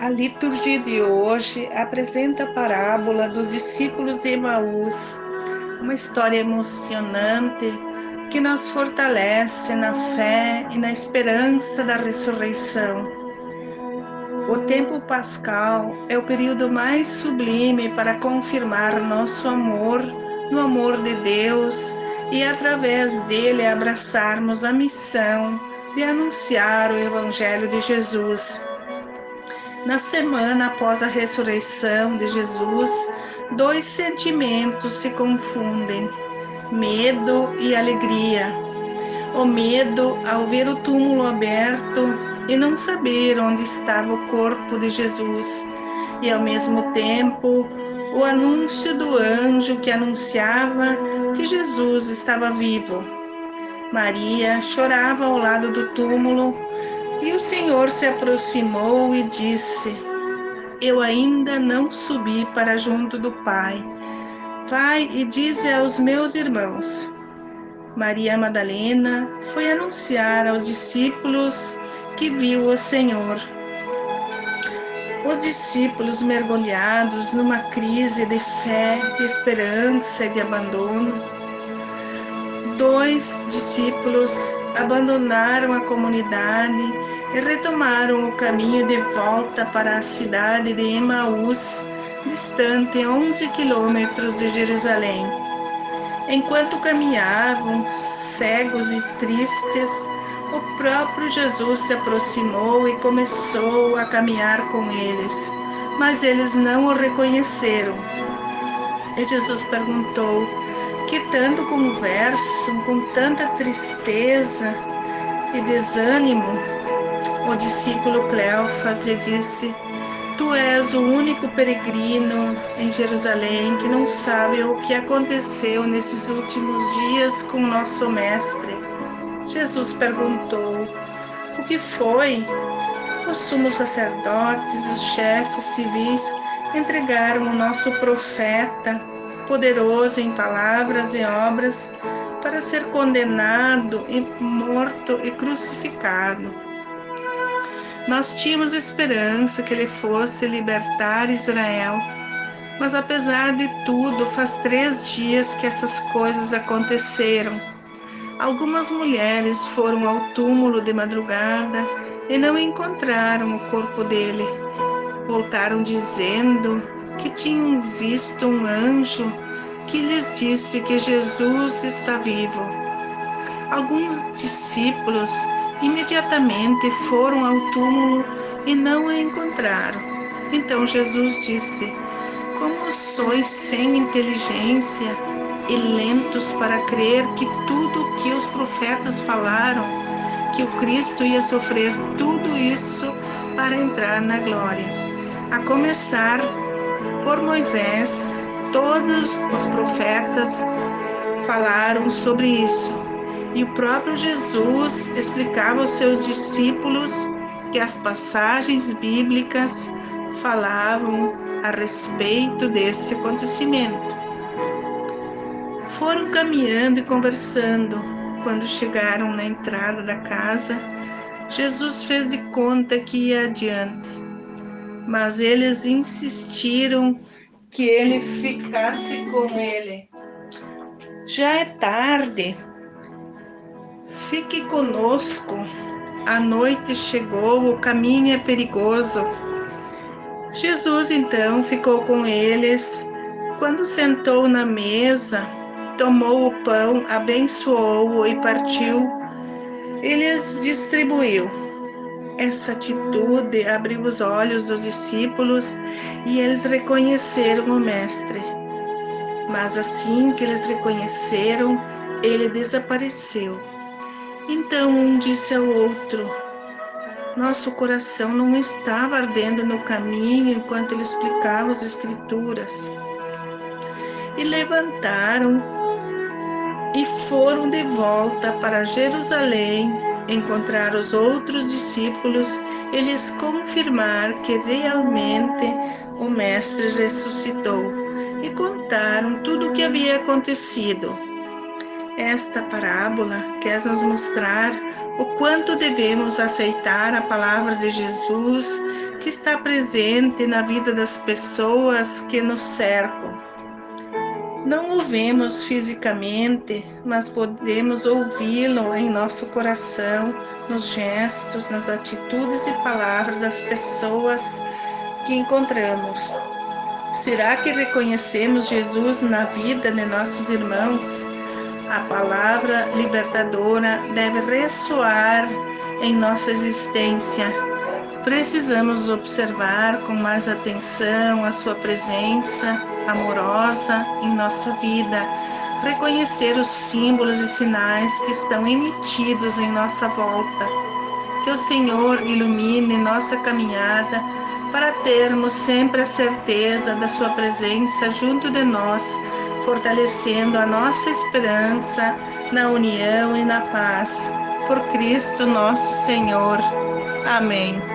A liturgia de hoje apresenta a parábola dos discípulos de Emaús, uma história emocionante que nos fortalece na fé e na esperança da ressurreição. O tempo pascal é o período mais sublime para confirmar nosso amor no amor de Deus e através dele abraçarmos a missão de anunciar o Evangelho de Jesus. Na semana após a ressurreição de Jesus, dois sentimentos se confundem: medo e alegria. O medo ao ver o túmulo aberto e não saber onde estava o corpo de Jesus, e ao mesmo tempo o anúncio do anjo que anunciava que Jesus estava vivo. Maria chorava ao lado do túmulo e o Senhor se aproximou e disse: Eu ainda não subi para junto do Pai. Vai e dize aos meus irmãos. Maria Madalena foi anunciar aos discípulos que viu o Senhor. Os discípulos mergulhados numa crise de fé, de esperança e de abandono. Dois discípulos abandonaram a comunidade e retomaram o caminho de volta para a cidade de Emaús, distante 11 quilômetros de Jerusalém. Enquanto caminhavam, cegos e tristes, o próprio Jesus se aproximou e começou a caminhar com eles, mas eles não o reconheceram. E Jesus perguntou: Que tanto conversam com tanta tristeza e desânimo? O discípulo Cleofas lhe disse: Tu és o único peregrino em Jerusalém que não sabe o que aconteceu nesses últimos dias com nosso mestre. Jesus perguntou: O que foi? Os sumos sacerdotes, os chefes civis entregaram o nosso profeta, poderoso em palavras e obras, para ser condenado e morto e crucificado. Nós tínhamos esperança que ele fosse libertar Israel. Mas apesar de tudo, faz três dias que essas coisas aconteceram. Algumas mulheres foram ao túmulo de madrugada e não encontraram o corpo dele. Voltaram dizendo que tinham visto um anjo que lhes disse que Jesus está vivo. Alguns discípulos Imediatamente foram ao túmulo e não a encontraram. Então Jesus disse: Como sois sem inteligência e lentos para crer que tudo o que os profetas falaram, que o Cristo ia sofrer tudo isso para entrar na glória. A começar por Moisés, todos os profetas falaram sobre isso. E o próprio Jesus explicava aos seus discípulos que as passagens bíblicas falavam a respeito desse acontecimento. Foram caminhando e conversando. Quando chegaram na entrada da casa, Jesus fez de conta que ia adiante, mas eles insistiram que ele ficasse com ele. Já é tarde, Fique conosco. A noite chegou, o caminho é perigoso. Jesus então ficou com eles. Quando sentou na mesa, tomou o pão, abençoou-o e partiu. E lhes distribuiu. Essa atitude abriu os olhos dos discípulos e eles reconheceram o Mestre. Mas assim que eles reconheceram, ele desapareceu. Então um disse ao outro: Nosso coração não estava ardendo no caminho enquanto ele explicava as Escrituras. E levantaram e foram de volta para Jerusalém encontrar os outros discípulos e lhes confirmar que realmente o Mestre ressuscitou e contaram tudo o que havia acontecido. Esta parábola quer nos mostrar o quanto devemos aceitar a palavra de Jesus que está presente na vida das pessoas que nos cercam. Não o vemos fisicamente, mas podemos ouvi-lo em nosso coração, nos gestos, nas atitudes e palavras das pessoas que encontramos. Será que reconhecemos Jesus na vida de nossos irmãos? A palavra libertadora deve ressoar em nossa existência. Precisamos observar com mais atenção a Sua presença amorosa em nossa vida, reconhecer os símbolos e sinais que estão emitidos em nossa volta. Que o Senhor ilumine nossa caminhada para termos sempre a certeza da Sua presença junto de nós, fortalecendo a nossa esperança na união e na paz. Por Cristo nosso Senhor. Amém.